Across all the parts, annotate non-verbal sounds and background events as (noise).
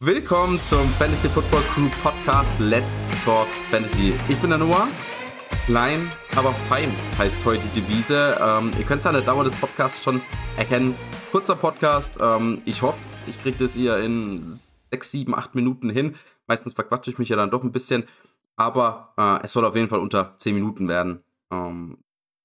Willkommen zum Fantasy Football Crew Podcast Let's Talk Fantasy. Ich bin der Noah. Klein, aber fein heißt heute die Devise. Ähm, ihr könnt es an der Dauer des Podcasts schon erkennen. Kurzer Podcast. Ähm, ich hoffe, ich kriege das hier in 6, 7, 8 Minuten hin. Meistens verquatsche ich mich ja dann doch ein bisschen. Aber äh, es soll auf jeden Fall unter 10 Minuten werden. Ähm,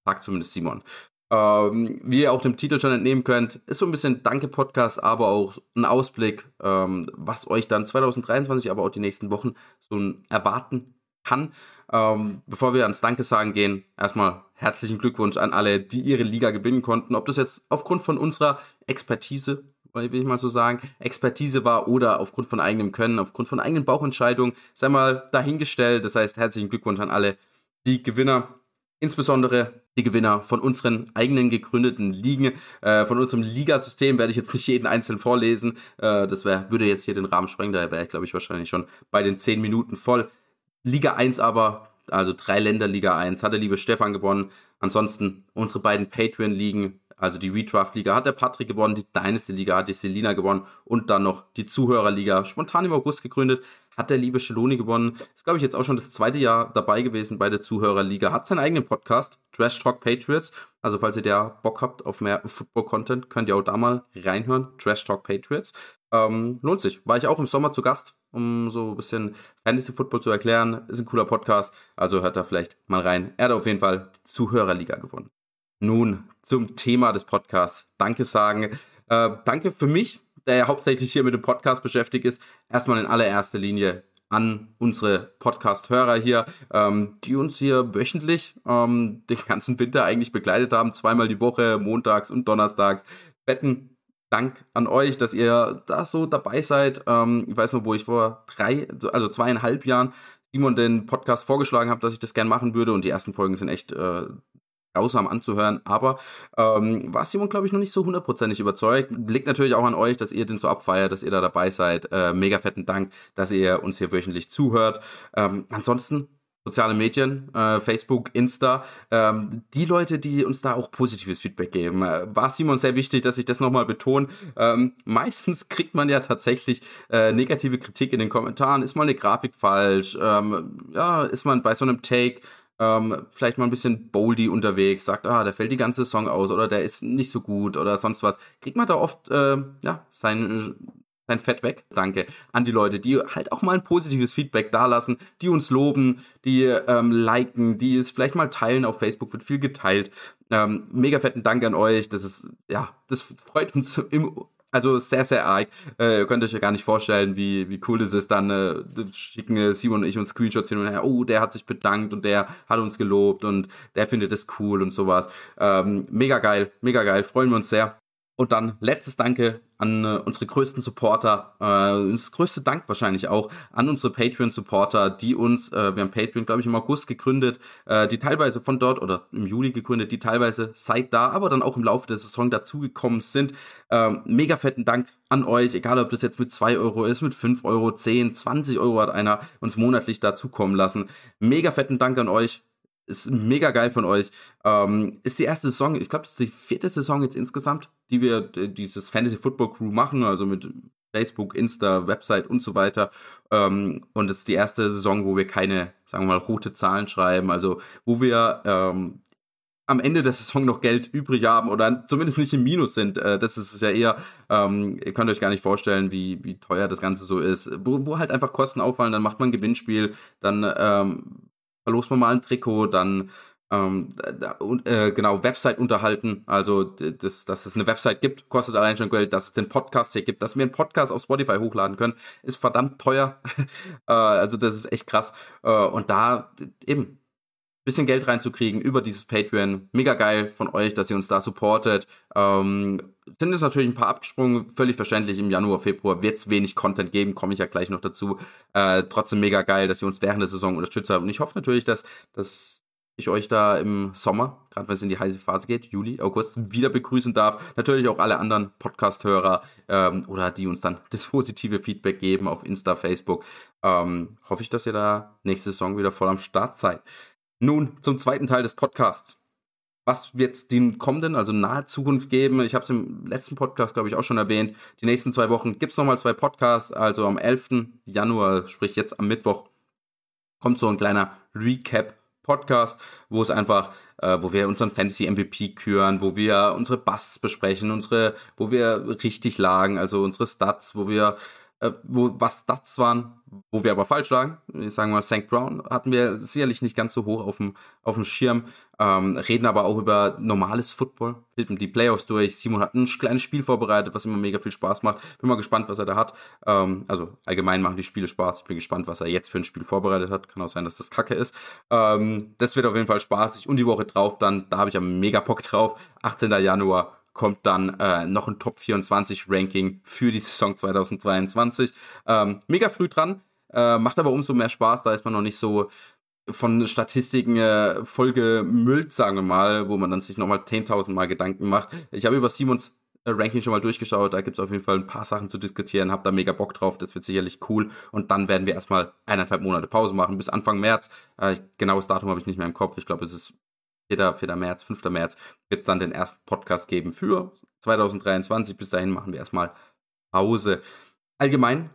sagt zumindest Simon. Ähm, wie ihr auch dem Titel schon entnehmen könnt, ist so ein bisschen Danke-Podcast, aber auch ein Ausblick, ähm, was euch dann 2023, aber auch die nächsten Wochen so erwarten kann. Ähm, bevor wir ans Danke sagen gehen, erstmal herzlichen Glückwunsch an alle, die ihre Liga gewinnen konnten. Ob das jetzt aufgrund von unserer Expertise, will ich mal so sagen, Expertise war oder aufgrund von eigenem Können, aufgrund von eigenen Bauchentscheidungen, sei mal dahingestellt. Das heißt, herzlichen Glückwunsch an alle, die Gewinner Insbesondere die Gewinner von unseren eigenen gegründeten Ligen, äh, von unserem Ligasystem werde ich jetzt nicht jeden einzeln vorlesen. Äh, das wär, würde jetzt hier den Rahmen sprengen, daher wäre ich, glaube ich, wahrscheinlich schon bei den 10 Minuten voll. Liga 1 aber, also drei Länder Liga 1, hat der liebe Stefan gewonnen. Ansonsten unsere beiden Patreon-Ligen, also die Redraft-Liga hat der Patrick gewonnen, die Dynasty-Liga hat die Selina gewonnen und dann noch die Zuhörer-Liga, spontan im August gegründet, hat der liebe Scheloni gewonnen. Ist, glaube ich, jetzt auch schon das zweite Jahr dabei gewesen bei der Zuhörerliga. Hat seinen eigenen Podcast, Trash Talk Patriots. Also, falls ihr da Bock habt auf mehr (laughs) Football-Content, könnt ihr auch da mal reinhören. Trash Talk Patriots. Ähm, lohnt sich. War ich auch im Sommer zu Gast, um so ein bisschen Fantasy Football zu erklären. Ist ein cooler Podcast. Also hört da vielleicht mal rein. Er hat auf jeden Fall die Zuhörerliga gewonnen. Nun zum Thema des Podcasts. Danke sagen. Äh, danke für mich der ja hauptsächlich hier mit dem Podcast beschäftigt ist, erstmal in allererster Linie an unsere Podcast-Hörer hier, ähm, die uns hier wöchentlich ähm, den ganzen Winter eigentlich begleitet haben, zweimal die Woche, montags und donnerstags. Betten Dank an euch, dass ihr da so dabei seid. Ähm, ich weiß noch, wo ich vor drei, also zweieinhalb Jahren Simon den Podcast vorgeschlagen habe, dass ich das gern machen würde und die ersten Folgen sind echt äh, grausam anzuhören, aber ähm, war Simon, glaube ich, noch nicht so hundertprozentig überzeugt. Liegt natürlich auch an euch, dass ihr den so abfeiert, dass ihr da dabei seid. Äh, mega fetten Dank, dass ihr uns hier wöchentlich zuhört. Ähm, ansonsten soziale Medien, äh, Facebook, Insta, ähm, die Leute, die uns da auch positives Feedback geben. Äh, war Simon sehr wichtig, dass ich das nochmal betone. Ähm, meistens kriegt man ja tatsächlich äh, negative Kritik in den Kommentaren. Ist mal eine Grafik falsch? Ähm, ja, ist man bei so einem Take ähm, vielleicht mal ein bisschen boldy unterwegs, sagt, ah, der fällt die ganze Song aus oder der ist nicht so gut oder sonst was, kriegt man da oft äh, ja sein sein Fett weg. Danke an die Leute, die halt auch mal ein positives Feedback dalassen, die uns loben, die ähm, liken, die es vielleicht mal teilen auf Facebook, wird viel geteilt. Ähm, mega fetten Dank an euch. Das ist, ja, das freut uns im also sehr, sehr arg. Äh, ihr könnt euch ja gar nicht vorstellen, wie, wie cool es ist. Dann äh, schicken Simon und ich uns Screenshots hin und her. Oh, der hat sich bedankt und der hat uns gelobt und der findet es cool und sowas. Ähm, mega geil, mega geil. Freuen wir uns sehr. Und dann letztes Danke an äh, unsere größten Supporter, äh, das größte Dank wahrscheinlich auch an unsere Patreon-Supporter, die uns, äh, wir haben Patreon, glaube ich, im August gegründet, äh, die teilweise von dort oder im Juli gegründet, die teilweise seit da, aber dann auch im Laufe der Saison dazugekommen sind. Ähm, mega fetten Dank an euch, egal ob das jetzt mit 2 Euro ist, mit 5 Euro, 10, 20 Euro hat einer uns monatlich dazukommen lassen. Mega fetten Dank an euch. Ist mega geil von euch. Ähm, ist die erste Saison, ich glaube, das ist die vierte Saison jetzt insgesamt, die wir dieses Fantasy Football Crew machen, also mit Facebook, Insta, Website und so weiter. Ähm, und es ist die erste Saison, wo wir keine, sagen wir mal, rote Zahlen schreiben, also wo wir ähm, am Ende der Saison noch Geld übrig haben oder zumindest nicht im Minus sind. Äh, das ist es ja eher, ähm, ihr könnt euch gar nicht vorstellen, wie, wie teuer das Ganze so ist. Wo, wo halt einfach Kosten auffallen, dann macht man ein Gewinnspiel, dann ähm, verlost man mal ein Trikot, dann ähm, äh, genau, Website unterhalten, also das, dass es eine Website gibt, kostet allein schon Geld, dass es den Podcast hier gibt, dass wir einen Podcast auf Spotify hochladen können, ist verdammt teuer. (laughs) äh, also das ist echt krass. Äh, und da eben bisschen Geld reinzukriegen über dieses Patreon. Mega geil von euch, dass ihr uns da supportet. Ähm, sind jetzt natürlich ein paar abgesprungen, völlig verständlich. Im Januar, Februar wird es wenig Content geben, komme ich ja gleich noch dazu. Äh, trotzdem mega geil, dass ihr uns während der Saison unterstützt habt. Und ich hoffe natürlich, dass, dass ich euch da im Sommer, gerade wenn es in die heiße Phase geht, Juli, August, wieder begrüßen darf. Natürlich auch alle anderen Podcast-Hörer ähm, oder die uns dann das positive Feedback geben auf Insta, Facebook. Ähm, hoffe ich, dass ihr da nächste Saison wieder voll am Start seid. Nun zum zweiten Teil des Podcasts. was wird es den kommenden, also nahe Zukunft geben? Ich habe es im letzten Podcast, glaube ich, auch schon erwähnt. Die nächsten zwei Wochen gibt es nochmal zwei Podcasts. Also am 11. Januar, sprich jetzt am Mittwoch, kommt so ein kleiner Recap Podcast, wo es einfach, äh, wo wir unseren Fantasy MVP küren, wo wir unsere Busts besprechen, unsere, wo wir richtig lagen, also unsere Stats, wo wir äh, wo was Stats waren, wo wir aber falsch lagen. Ich sage mal, St. Brown hatten wir sicherlich nicht ganz so hoch auf dem, auf dem Schirm, ähm, reden aber auch über normales Football, filmen die Playoffs durch. Simon hat ein kleines Spiel vorbereitet, was immer mega viel Spaß macht. Bin mal gespannt, was er da hat. Ähm, also allgemein machen die Spiele Spaß. Bin gespannt, was er jetzt für ein Spiel vorbereitet hat. Kann auch sein, dass das Kacke ist. Ähm, das wird auf jeden Fall spaßig. Und die Woche drauf dann, da habe ich ja mega Bock drauf. 18. Januar kommt dann äh, noch ein Top 24 Ranking für die Saison 2023. Ähm, mega früh dran, äh, macht aber umso mehr Spaß, da ist man noch nicht so von Statistiken äh, voll gemüllt, sagen wir mal, wo man dann sich nochmal 10.000 Mal Gedanken macht. Ich habe über Simons äh, Ranking schon mal durchgeschaut, da gibt es auf jeden Fall ein paar Sachen zu diskutieren, hab da mega Bock drauf, das wird sicherlich cool und dann werden wir erstmal eineinhalb Monate Pause machen bis Anfang März. Äh, genaues Datum habe ich nicht mehr im Kopf, ich glaube es ist 4. 4. März, 5. März wird es dann den ersten Podcast geben für 2023. Bis dahin machen wir erstmal Pause. Allgemein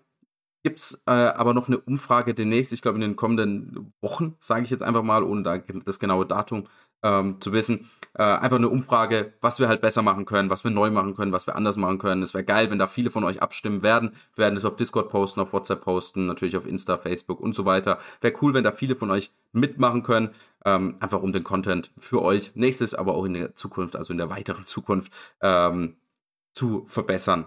gibt es äh, aber noch eine Umfrage demnächst, ich glaube in den kommenden Wochen, sage ich jetzt einfach mal, ohne da das genaue Datum ähm, zu wissen. Äh, einfach eine Umfrage, was wir halt besser machen können, was wir neu machen können, was wir anders machen können. Es wäre geil, wenn da viele von euch abstimmen werden. Wir werden das auf Discord posten, auf WhatsApp posten, natürlich auf Insta, Facebook und so weiter. Wäre cool, wenn da viele von euch mitmachen können. Ähm, einfach um den Content für euch nächstes, aber auch in der Zukunft, also in der weiteren Zukunft, ähm, zu verbessern.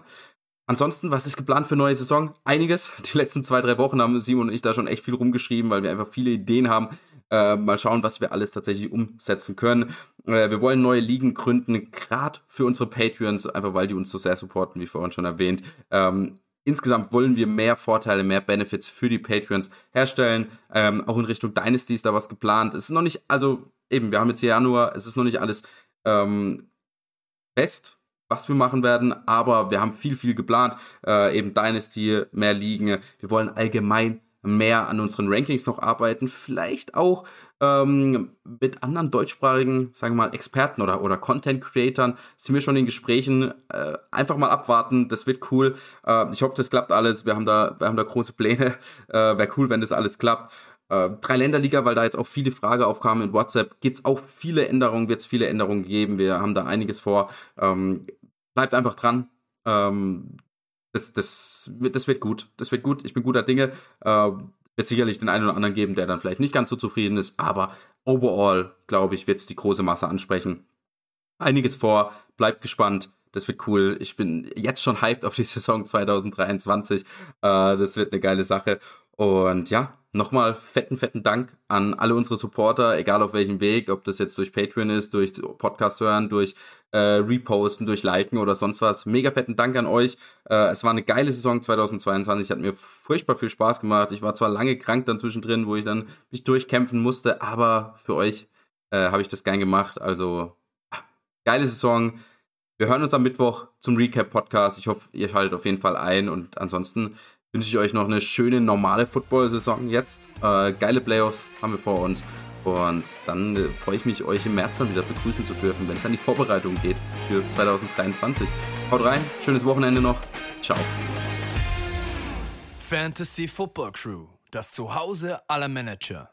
Ansonsten, was ist geplant für neue Saison? Einiges. Die letzten zwei, drei Wochen haben Simon und ich da schon echt viel rumgeschrieben, weil wir einfach viele Ideen haben. Äh, mal schauen, was wir alles tatsächlich umsetzen können. Äh, wir wollen neue Ligen gründen, gerade für unsere Patreons, einfach weil die uns so sehr supporten, wie vorhin schon erwähnt. Ähm, insgesamt wollen wir mehr Vorteile, mehr Benefits für die Patreons herstellen. Ähm, auch in Richtung Dynasty ist da was geplant. Es ist noch nicht, also eben, wir haben jetzt Januar, es ist noch nicht alles ähm, fest, was wir machen werden, aber wir haben viel, viel geplant. Äh, eben Dynasty, mehr Ligen. Wir wollen allgemein mehr an unseren Rankings noch arbeiten, vielleicht auch ähm, mit anderen deutschsprachigen, sagen wir mal, Experten oder, oder Content-Creatern sind wir schon in Gesprächen. Äh, einfach mal abwarten, das wird cool. Äh, ich hoffe, das klappt alles. Wir haben da, wir haben da große Pläne. (laughs) Äh, Wäre cool, wenn das alles klappt. Äh, Dreiländerliga, weil da jetzt auch viele Fragen aufkamen in WhatsApp, gibt es auch viele Änderungen, wird es viele Änderungen geben. Wir haben da einiges vor. Ähm, bleibt einfach dran. Ähm, das, das, das wird gut. Das wird gut. Ich bin guter Dinge. Äh, wird sicherlich den einen oder anderen geben, der dann vielleicht nicht ganz so zufrieden ist, aber overall, glaube ich, wird es die große Masse ansprechen. Einiges vor, bleibt gespannt. Das wird cool. Ich bin jetzt schon hyped auf die (laughs) Saison 2023. Äh, das wird eine geile Sache. Und ja, nochmal fetten, fetten Dank an alle unsere Supporter, egal auf welchem Weg, ob das jetzt durch Patreon ist, durch Podcast hören, durch äh, Reposten, durch Liken oder sonst was. Mega fetten Dank an euch. Äh, es war eine geile Saison 2022, hat mir furchtbar viel Spaß gemacht. Ich war zwar lange krank dann zwischendrin, wo ich dann mich durchkämpfen musste, aber für euch äh, habe ich das gern gemacht. Also geile Saison. Wir hören uns am Mittwoch zum Recap-Podcast. Ich hoffe, ihr schaltet auf jeden Fall ein und ansonsten wünsche ich euch noch eine schöne normale Football-Saison jetzt. Äh, geile Playoffs haben wir vor uns. Und dann äh, freue ich mich, euch im März dann wieder begrüßen zu dürfen, wenn es an die Vorbereitung geht für 2023. Haut rein, schönes Wochenende noch. Ciao. Fantasy Football Crew, das Zuhause aller Manager.